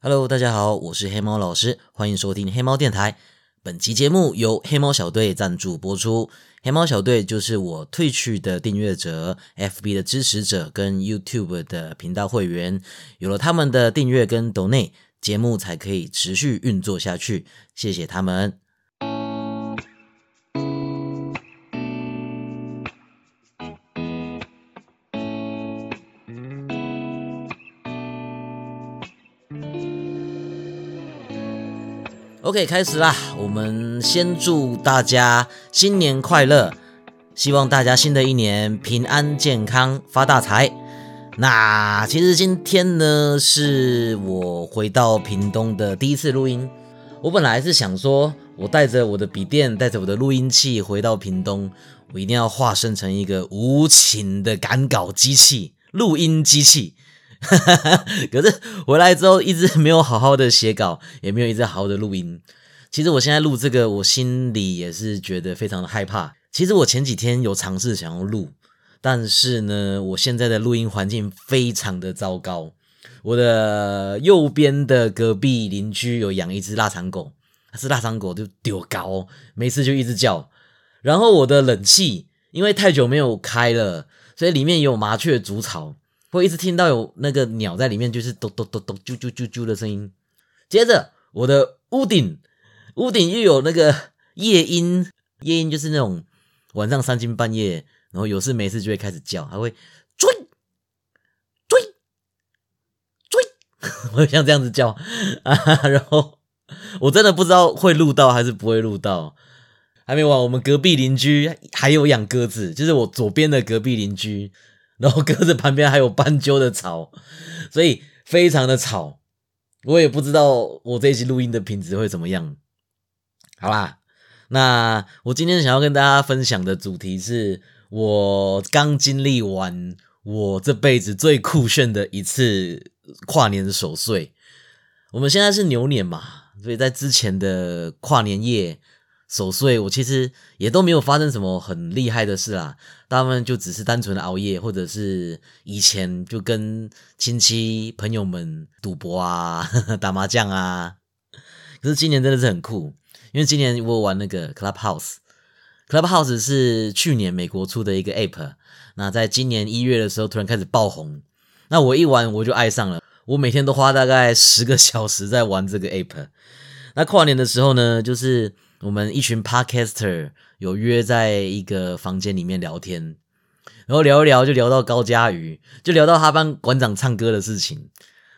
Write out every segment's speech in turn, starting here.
Hello，大家好，我是黑猫老师，欢迎收听黑猫电台。本期节目由黑猫小队赞助播出。黑猫小队就是我退去的订阅者、FB 的支持者跟 YouTube 的频道会员，有了他们的订阅跟 Donate，节目才可以持续运作下去。谢谢他们。OK，开始啦！我们先祝大家新年快乐，希望大家新的一年平安健康发大财。那其实今天呢，是我回到屏东的第一次录音。我本来是想说，我带着我的笔电，带着我的录音器回到屏东，我一定要化身成一个无情的赶稿机器、录音机器。可是回来之后一直没有好好的写稿，也没有一直好好的录音。其实我现在录这个，我心里也是觉得非常的害怕。其实我前几天有尝试想要录，但是呢，我现在的录音环境非常的糟糕。我的右边的隔壁邻居有养一只腊肠狗，是腊肠狗就丢高，每次就一直叫。然后我的冷气因为太久没有开了，所以里面有麻雀筑巢。会一直听到有那个鸟在里面，就是咚咚咚咚啾啾啾啾的声音。接着，我的屋顶，屋顶又有那个夜莺，夜莺就是那种晚上三更半夜，然后有事没事就会开始叫，还会追追追，会像这样子叫啊。然后我真的不知道会录到还是不会录到。还没完，我们隔壁邻居还有养鸽子，就是我左边的隔壁邻居。然后鸽子旁边还有斑鸠的巢，所以非常的吵。我也不知道我这一期录音的品质会怎么样。好啦，那我今天想要跟大家分享的主题是我刚经历完我这辈子最酷炫的一次跨年守岁。我们现在是牛年嘛，所以在之前的跨年夜。守岁，我其实也都没有发生什么很厉害的事啦，大部分就只是单纯的熬夜，或者是以前就跟亲戚朋友们赌博啊、打麻将啊。可是今年真的是很酷，因为今年我玩那个 Clubhouse，Clubhouse 是去年美国出的一个 App，那在今年一月的时候突然开始爆红，那我一玩我就爱上了，我每天都花大概十个小时在玩这个 App。那跨年的时候呢，就是。我们一群 podcaster 有约在一个房间里面聊天，然后聊一聊就聊到高佳瑜，就聊到他帮馆长唱歌的事情，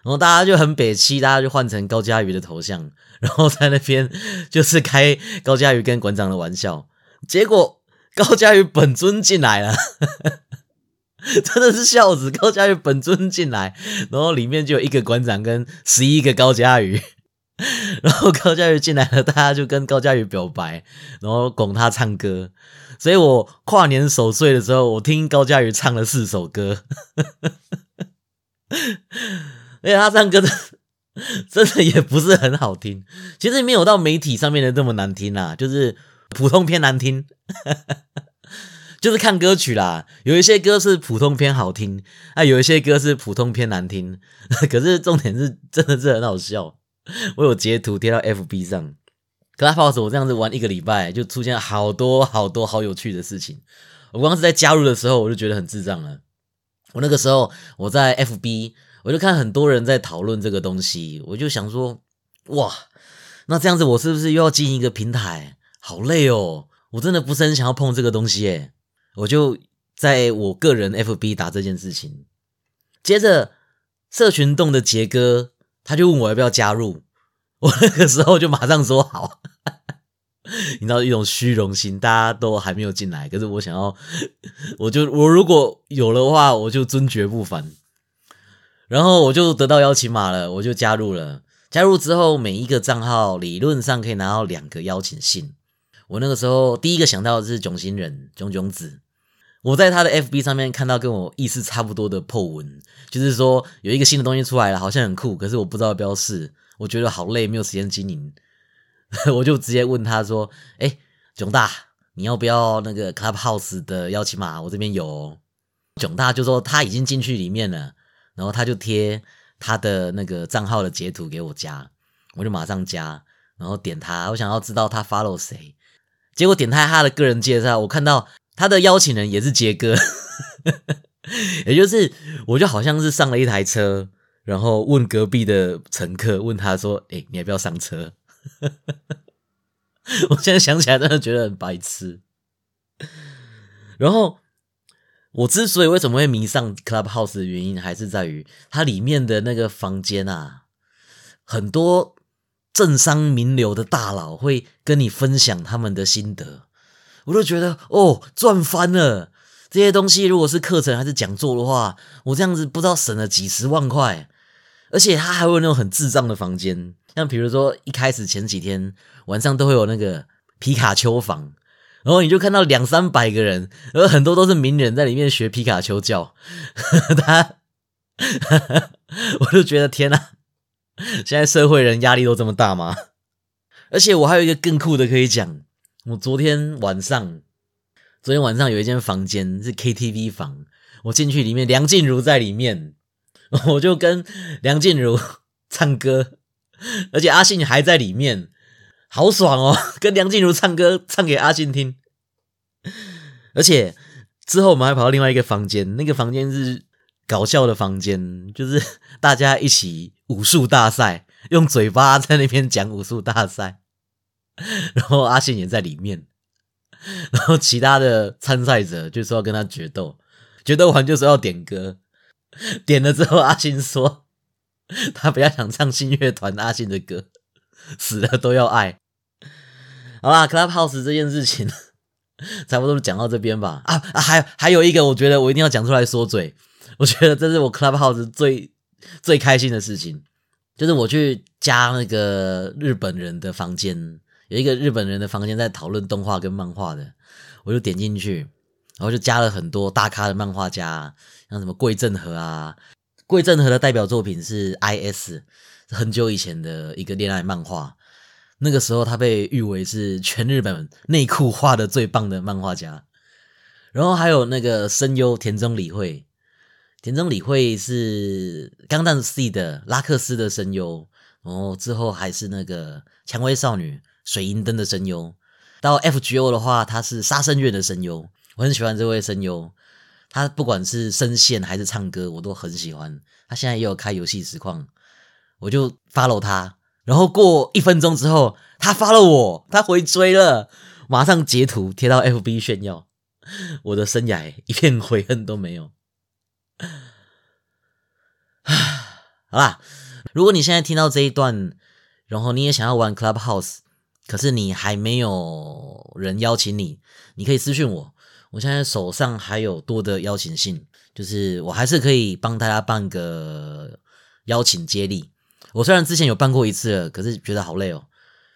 然后大家就很北气，大家就换成高佳瑜的头像，然后在那边就是开高佳瑜跟馆长的玩笑，结果高佳瑜本尊进来了，真的是笑死，高佳瑜本尊进来，然后里面就有一个馆长跟十一个高佳瑜。然后高佳宇进来了，大家就跟高佳宇表白，然后拱他唱歌。所以我跨年守岁的时候，我听高佳宇唱了四首歌，而且他唱歌的真的也不是很好听，其实没有到媒体上面的这么难听啦，就是普通偏难听，就是看歌曲啦。有一些歌是普通偏好听，啊，有一些歌是普通偏难听，可是重点是真的是很好笑。我有截图贴到 FB 上，Clubhouse 我这样子玩一个礼拜，就出现好多好多好有趣的事情。我光是在加入的时候，我就觉得很智障了。我那个时候我在 FB，我就看很多人在讨论这个东西，我就想说，哇，那这样子我是不是又要经营一个平台？好累哦，我真的不是很想要碰这个东西诶。我就在我个人 FB 打这件事情，接着社群洞的杰哥。他就问我要不要加入，我那个时候就马上说好。你知道一种虚荣心，大家都还没有进来，可是我想要，我就我如果有的话，我就尊爵不凡。然后我就得到邀请码了，我就加入了。加入之后，每一个账号理论上可以拿到两个邀请信。我那个时候第一个想到的是囧星人囧囧子。我在他的 FB 上面看到跟我意思差不多的破文，就是说有一个新的东西出来了，好像很酷，可是我不知道要不要试，我觉得好累，没有时间经营，我就直接问他说：“哎，囧大，你要不要那个 Clubhouse 的邀请码？我这边有。”囧大就说他已经进去里面了，然后他就贴他的那个账号的截图给我加，我就马上加，然后点他，我想要知道他 follow 谁，结果点开他的个人介绍，我看到他的邀请人也是杰哥，也就是我就好像是上了一台车，然后问隔壁的乘客，问他说：“哎，你要不要上车？” 我现在想起来真的觉得很白痴。然后我之所以为什么会迷上 Clubhouse 的原因，还是在于它里面的那个房间啊，很多政商名流的大佬会跟你分享他们的心得，我就觉得哦，赚翻了。这些东西如果是课程还是讲座的话，我这样子不知道省了几十万块，而且他还会有那种很智障的房间。像比如说，一开始前几天晚上都会有那个皮卡丘房，然后你就看到两三百个人，而很多都是名人在里面学皮卡丘叫。他，我就觉得天哪，现在社会人压力都这么大吗？而且我还有一个更酷的可以讲，我昨天晚上，昨天晚上有一间房间是 KTV 房，我进去里面，梁静茹在里面，我就跟梁静茹唱歌。而且阿信还在里面，好爽哦！跟梁静茹唱歌，唱给阿信听。而且之后我们还跑到另外一个房间，那个房间是搞笑的房间，就是大家一起武术大赛，用嘴巴在那边讲武术大赛。然后阿信也在里面，然后其他的参赛者就说要跟他决斗，决斗完就说要点歌，点了之后阿信说。他比较想唱新乐团阿信的歌，死了都要爱。好啦，Clubhouse 这件事情差不多讲到这边吧。啊，还还有一个，我觉得我一定要讲出来说嘴。我觉得这是我 Clubhouse 最最开心的事情，就是我去加那个日本人的房间，有一个日本人的房间在讨论动画跟漫画的，我就点进去，然后就加了很多大咖的漫画家，像什么桂正和啊。桂正和的代表作品是《I.S》，很久以前的一个恋爱漫画。那个时候，他被誉为是全日本内裤画的最棒的漫画家。然后还有那个声优田中理惠，田中理惠是《钢弹 C》的拉克斯的声优，然后之后还是那个《蔷薇少女》水银灯的声优。到 F.G.O 的话，他是杀生月的声优，我很喜欢这位声优。他不管是声线还是唱歌，我都很喜欢。他现在也有开游戏实况，我就 follow 他。然后过一分钟之后，他发了我，他回追了，马上截图贴到 FB 炫耀。我的生涯一片悔恨都没有。好啦，如果你现在听到这一段，然后你也想要玩 Clubhouse，可是你还没有人邀请你，你可以私讯我。我现在手上还有多的邀请信，就是我还是可以帮大家办个邀请接力。我虽然之前有办过一次，可是觉得好累哦，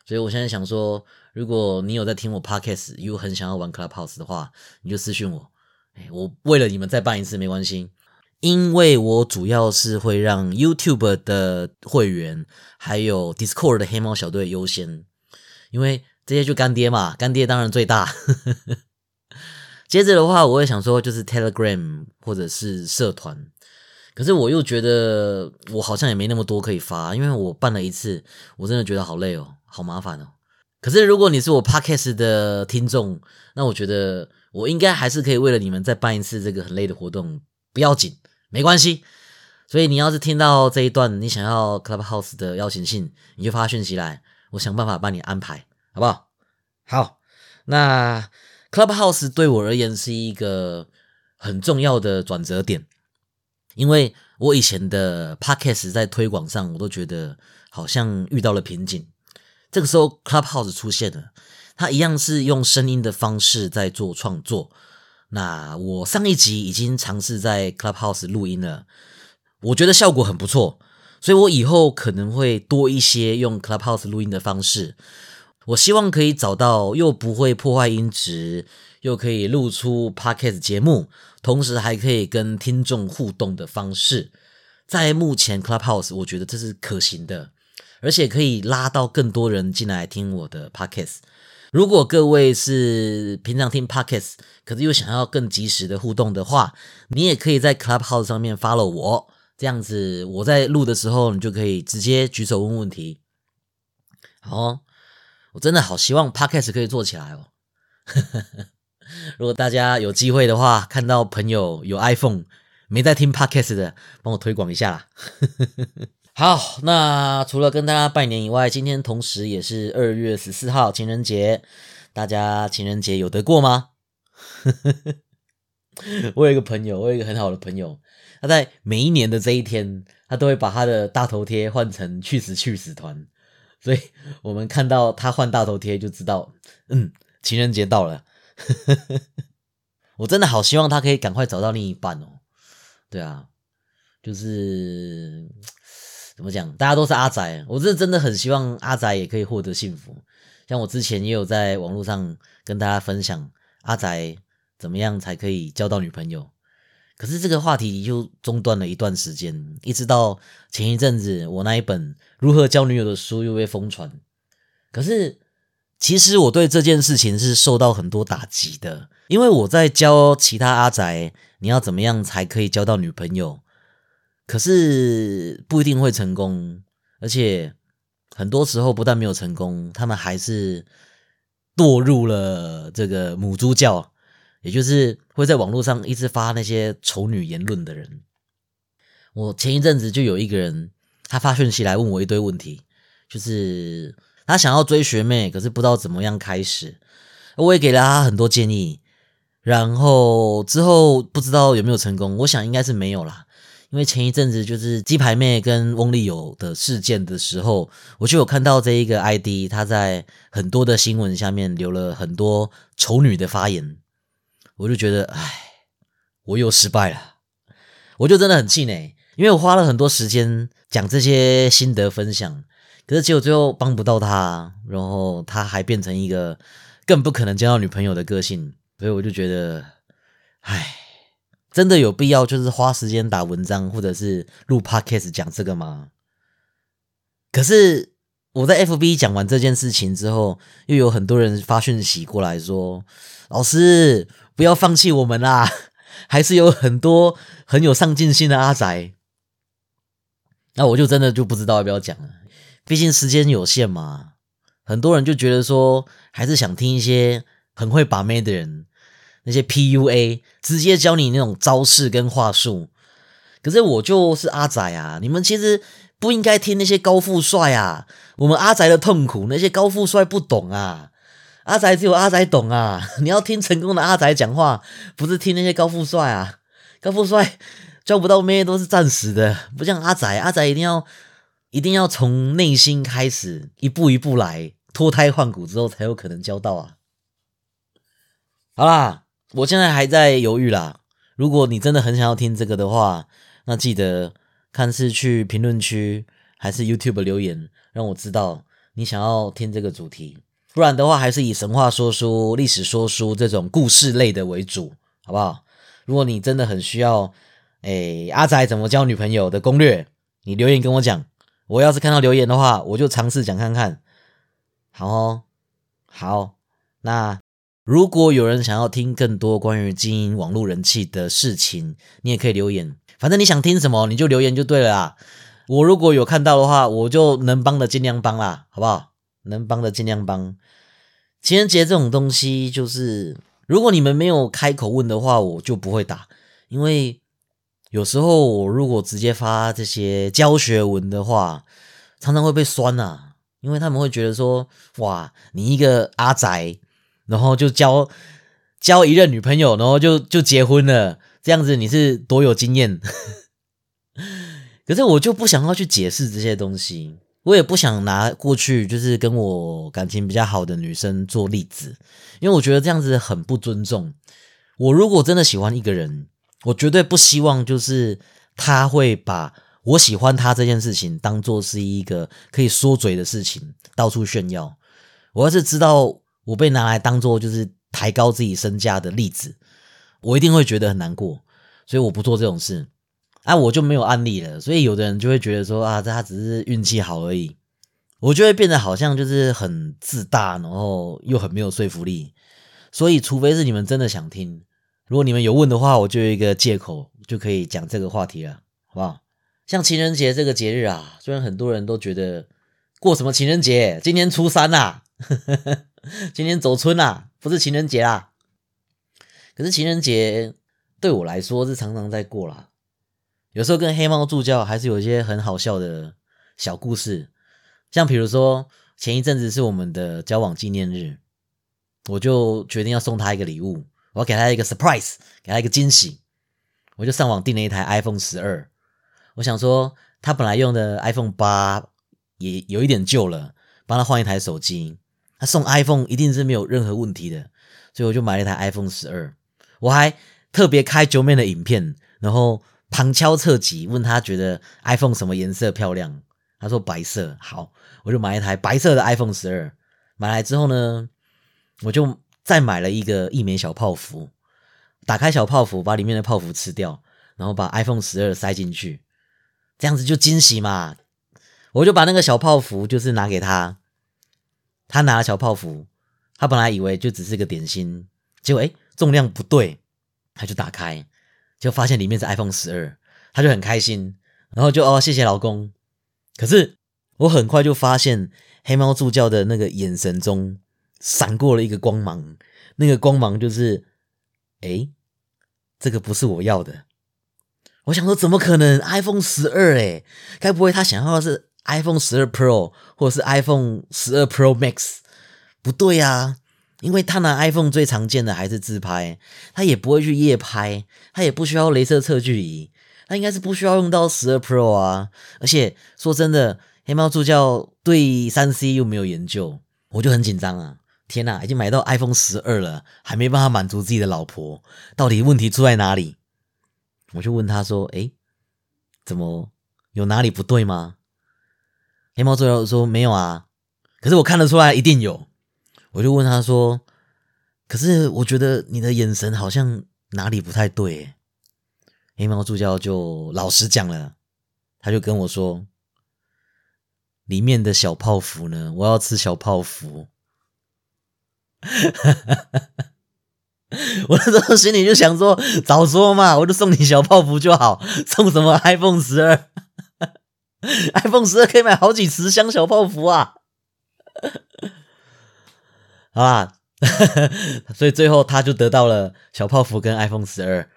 所以我现在想说，如果你有在听我 podcast，又很想要玩 Clubhouse 的话，你就私信我。哎我为了你们再办一次没关系，因为我主要是会让 YouTube 的会员还有 Discord 的黑猫小队优先，因为这些就干爹嘛，干爹当然最大。接着的话，我也想说，就是 Telegram 或者是社团，可是我又觉得我好像也没那么多可以发，因为我办了一次，我真的觉得好累哦，好麻烦哦。可是如果你是我 Podcast 的听众，那我觉得我应该还是可以为了你们再办一次这个很累的活动，不要紧，没关系。所以你要是听到这一段，你想要 Clubhouse 的邀请信，你就发讯息来，我想办法帮你安排，好不好？好，那。Clubhouse 对我而言是一个很重要的转折点，因为我以前的 Podcast 在推广上，我都觉得好像遇到了瓶颈。这个时候 Clubhouse 出现了，它一样是用声音的方式在做创作。那我上一集已经尝试在 Clubhouse 录音了，我觉得效果很不错，所以我以后可能会多一些用 Clubhouse 录音的方式。我希望可以找到又不会破坏音质，又可以录出 podcast 节目，同时还可以跟听众互动的方式。在目前 Clubhouse，我觉得这是可行的，而且可以拉到更多人进来听我的 podcast。如果各位是平常听 podcast，可是又想要更及时的互动的话，你也可以在 Clubhouse 上面 follow 我，这样子我在录的时候，你就可以直接举手问问题。好，我真的好希望 Podcast 可以做起来哦。如果大家有机会的话，看到朋友有 iPhone 没在听 Podcast 的，帮我推广一下啦。好，那除了跟大家拜年以外，今天同时也是二月十四号情人节，大家情人节有得过吗？我有一个朋友，我有一个很好的朋友，他在每一年的这一天，他都会把他的大头贴换成去死去死团，所以我们看到他换大头贴就知道，嗯，情人节到了。我真的好希望他可以赶快找到另一半哦。对啊，就是 怎么讲，大家都是阿仔，我是真的很希望阿仔也可以获得幸福。像我之前也有在网络上跟大家分享阿仔怎么样才可以交到女朋友，可是这个话题就中断了一段时间，一直到前一阵子我那一本如何交女友的书又被疯传，可是。其实我对这件事情是受到很多打击的，因为我在教其他阿宅，你要怎么样才可以交到女朋友，可是不一定会成功，而且很多时候不但没有成功，他们还是堕入了这个母猪教，也就是会在网络上一直发那些丑女言论的人。我前一阵子就有一个人，他发讯息来问我一堆问题，就是。他想要追学妹，可是不知道怎么样开始。我也给了他很多建议，然后之后不知道有没有成功。我想应该是没有啦，因为前一阵子就是鸡排妹跟翁立友的事件的时候，我就有看到这一个 ID，他在很多的新闻下面留了很多丑女的发言，我就觉得，唉，我又失败了，我就真的很气馁，因为我花了很多时间讲这些心得分享。可是结果最后帮不到他，然后他还变成一个更不可能交到女朋友的个性，所以我就觉得，唉，真的有必要就是花时间打文章或者是录 podcast 讲这个吗？可是我在 FB 讲完这件事情之后，又有很多人发讯息过来说，老师不要放弃我们啦，还是有很多很有上进心的阿宅，那我就真的就不知道要不要讲了。毕竟时间有限嘛，很多人就觉得说，还是想听一些很会把妹的人，那些 PUA 直接教你那种招式跟话术。可是我就是阿宅啊，你们其实不应该听那些高富帅啊，我们阿宅的痛苦，那些高富帅不懂啊，阿仔只有阿仔懂啊。你要听成功的阿仔讲话，不是听那些高富帅啊，高富帅 交不到妹都是暂时的，不像阿仔，阿仔一定要。一定要从内心开始，一步一步来，脱胎换骨之后才有可能交到啊！好啦，我现在还在犹豫啦。如果你真的很想要听这个的话，那记得看是去评论区还是 YouTube 留言，让我知道你想要听这个主题。不然的话，还是以神话说书、历史说书这种故事类的为主，好不好？如果你真的很需要，哎，阿仔怎么交女朋友的攻略，你留言跟我讲。我要是看到留言的话，我就尝试讲看看。好哦，好。那如果有人想要听更多关于经营网络人气的事情，你也可以留言。反正你想听什么，你就留言就对了啦。我如果有看到的话，我就能帮的尽量帮啦，好不好？能帮的尽量帮。情人节这种东西，就是如果你们没有开口问的话，我就不会打，因为。有时候我如果直接发这些教学文的话，常常会被酸呐，因为他们会觉得说，哇，你一个阿宅，然后就交交一任女朋友，然后就就结婚了，这样子你是多有经验？可是我就不想要去解释这些东西，我也不想拿过去就是跟我感情比较好的女生做例子，因为我觉得这样子很不尊重。我如果真的喜欢一个人。我绝对不希望，就是他会把我喜欢他这件事情当做是一个可以说嘴的事情，到处炫耀。我要是知道我被拿来当做就是抬高自己身价的例子，我一定会觉得很难过。所以我不做这种事。啊，我就没有案例了。所以有的人就会觉得说啊，他只是运气好而已。我就会变得好像就是很自大，然后又很没有说服力。所以，除非是你们真的想听。如果你们有问的话，我就有一个借口就可以讲这个话题了，好不好？像情人节这个节日啊，虽然很多人都觉得过什么情人节，今天初三啦，今天走春啦，不是情人节啦。可是情人节对我来说是常常在过啦。有时候跟黑猫助教还是有一些很好笑的小故事，像比如说前一阵子是我们的交往纪念日，我就决定要送他一个礼物，我要给他一个 surprise，给他一个惊喜，我就上网订了一台 iPhone 十二。我想说，他本来用的 iPhone 八也有一点旧了，帮他换一台手机。他送 iPhone 一定是没有任何问题的，所以我就买了一台 iPhone 十二。我还特别开九面的影片，然后旁敲侧击问他觉得 iPhone 什么颜色漂亮。他说白色好，我就买一台白色的 iPhone 十二。买来之后呢，我就再买了一个一枚小泡芙，打开小泡芙，把里面的泡芙吃掉，然后把 iPhone 十二塞进去。这样子就惊喜嘛！我就把那个小泡芙就是拿给他，他拿了小泡芙，他本来以为就只是个点心，结果哎重量不对，他就打开，就发现里面是 iPhone 十二，他就很开心，然后就哦谢谢老公。可是我很快就发现黑猫助教的那个眼神中闪过了一个光芒，那个光芒就是哎这个不是我要的。我想说，怎么可能 iPhone 十二？哎，该不会他想要的是 iPhone 十二 Pro 或者是 iPhone 十二 Pro Max？不对呀，因为他拿 iPhone 最常见的还是自拍，他也不会去夜拍，他也不需要镭射测距仪，他应该是不需要用到十二 Pro 啊。而且说真的，黑猫助教对三 C 又没有研究，我就很紧张啊！天哪，已经买到 iPhone 十二了，还没办法满足自己的老婆，到底问题出在哪里？我就问他说：“哎，怎么有哪里不对吗？”黑猫助教说：“没有啊，可是我看得出来一定有。”我就问他说：“可是我觉得你的眼神好像哪里不太对。”黑猫助教就老实讲了，他就跟我说：“里面的小泡芙呢？我要吃小泡芙。”我那时候心里就想说，早说嘛，我就送你小泡芙就好，送什么 iPhone 十二？iPhone 十二可以买好几十箱小泡芙啊！好啦，所以最后他就得到了小泡芙跟 iPhone 十二。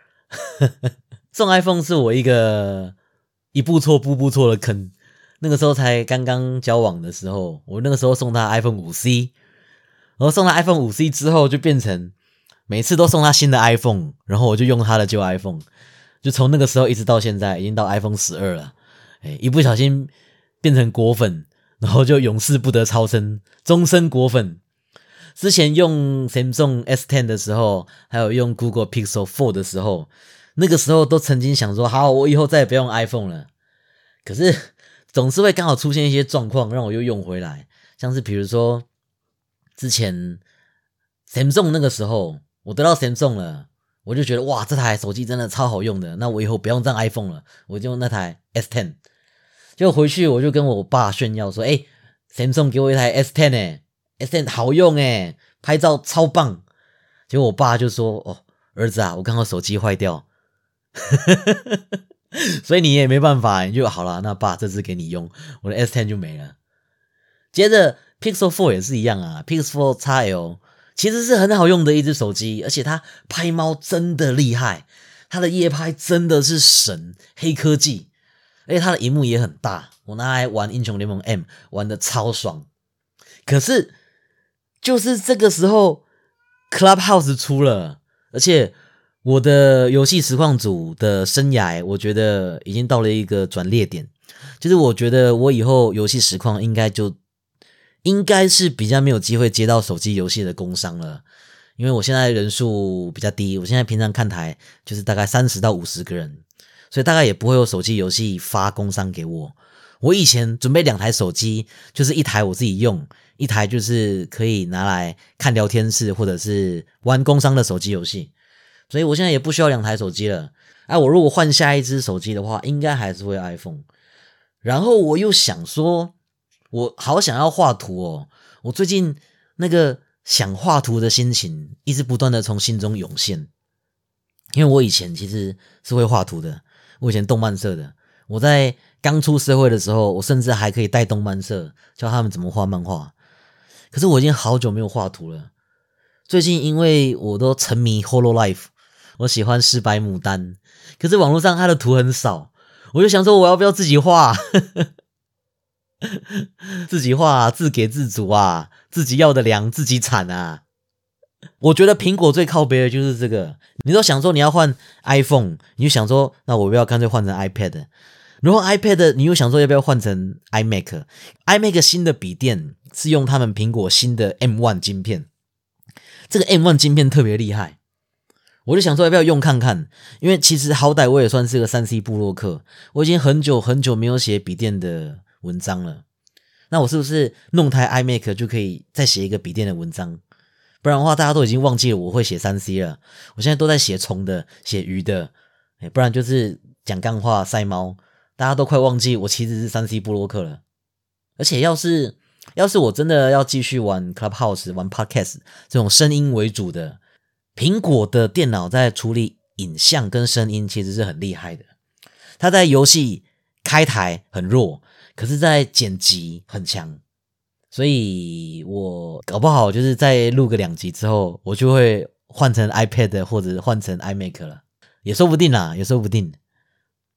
送 iPhone 是我一个一步错步步错的坑。那个时候才刚刚交往的时候，我那个时候送他 iPhone 五 C，然后送他 iPhone 五 C 之后就变成。每次都送他新的 iPhone，然后我就用他的旧 iPhone，就从那个时候一直到现在，已经到 iPhone 十二了。哎，一不小心变成果粉，然后就永世不得超生，终身果粉。之前用 Samsung S10 的时候，还有用 Google Pixel 4的时候，那个时候都曾经想说，好，我以后再也不用 iPhone 了。可是总是会刚好出现一些状况，让我又用回来，像是比如说之前 Samsung 那个时候。我得到 Samsung 了，我就觉得哇，这台手机真的超好用的。那我以后不用这 iPhone 了，我就用那台 S10。就回去我就跟我爸炫耀说：“哎，Samsung 给我一台 S10 哎，S10 好用哎，拍照超棒。”结果我爸就说：“哦，儿子啊，我刚好手机坏掉，所以你也没办法，你就好了。那爸这支给你用，我的 S10 就没了。”接着 Pixel 4也是一样啊，Pixel 4 XL。其实是很好用的一只手机，而且它拍猫真的厉害，它的夜拍真的是神，黑科技，而且它的荧幕也很大，我拿来玩英雄联盟 M 玩的超爽。可是就是这个时候，Clubhouse 出了，而且我的游戏实况组的生涯，我觉得已经到了一个转捩点，就是我觉得我以后游戏实况应该就。应该是比较没有机会接到手机游戏的工商了，因为我现在人数比较低，我现在平常看台就是大概三十到五十个人，所以大概也不会有手机游戏发工商给我。我以前准备两台手机，就是一台我自己用，一台就是可以拿来看聊天室或者是玩工商的手机游戏，所以我现在也不需要两台手机了。哎，我如果换下一只手机的话，应该还是会 iPhone。然后我又想说。我好想要画图哦！我最近那个想画图的心情一直不断的从心中涌现，因为我以前其实是会画图的，我以前动漫社的，我在刚出社会的时候，我甚至还可以带动漫社，教他们怎么画漫画。可是我已经好久没有画图了。最近因为我都沉迷 Holo Life，我喜欢失白牡丹，可是网络上它的图很少，我就想说我要不要自己画？自己画，自给自足啊，自己要的粮自己产啊。我觉得苹果最靠背的就是这个。你都想说你要换 iPhone，你就想说那我不要干脆换成 iPad。然后 iPad 你又想说要不要换成 iMac？iMac 新的笔电是用他们苹果新的 M1 晶片，这个 M1 晶片特别厉害。我就想说要不要用看看，因为其实好歹我也算是个三 C 布洛克，我已经很久很久没有写笔电的文章了。那我是不是弄台 iMac 就可以再写一个笔电的文章？不然的话，大家都已经忘记了我会写三 C 了。我现在都在写虫的、写鱼的，不然就是讲干话、晒猫。大家都快忘记我其实是三 C 布洛克了。而且，要是要是我真的要继续玩 Clubhouse、玩 Podcast 这种声音为主的，苹果的电脑在处理影像跟声音其实是很厉害的。它在游戏开台很弱，可是在剪辑很强。所以我搞不好就是在录个两集之后，我就会换成 iPad 或者换成 iMac 了，也说不定啦，也说不定。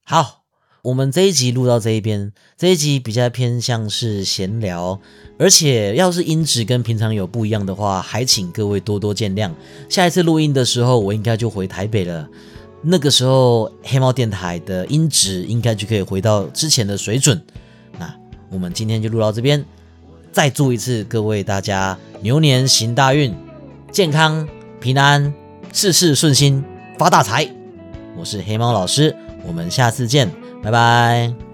好，我们这一集录到这一边，这一集比较偏向是闲聊，而且要是音质跟平常有不一样的话，还请各位多多见谅。下一次录音的时候，我应该就回台北了，那个时候黑猫电台的音质应该就可以回到之前的水准。那我们今天就录到这边。再祝一次各位大家牛年行大运，健康平安，事事顺心，发大财！我是黑猫老师，我们下次见，拜拜。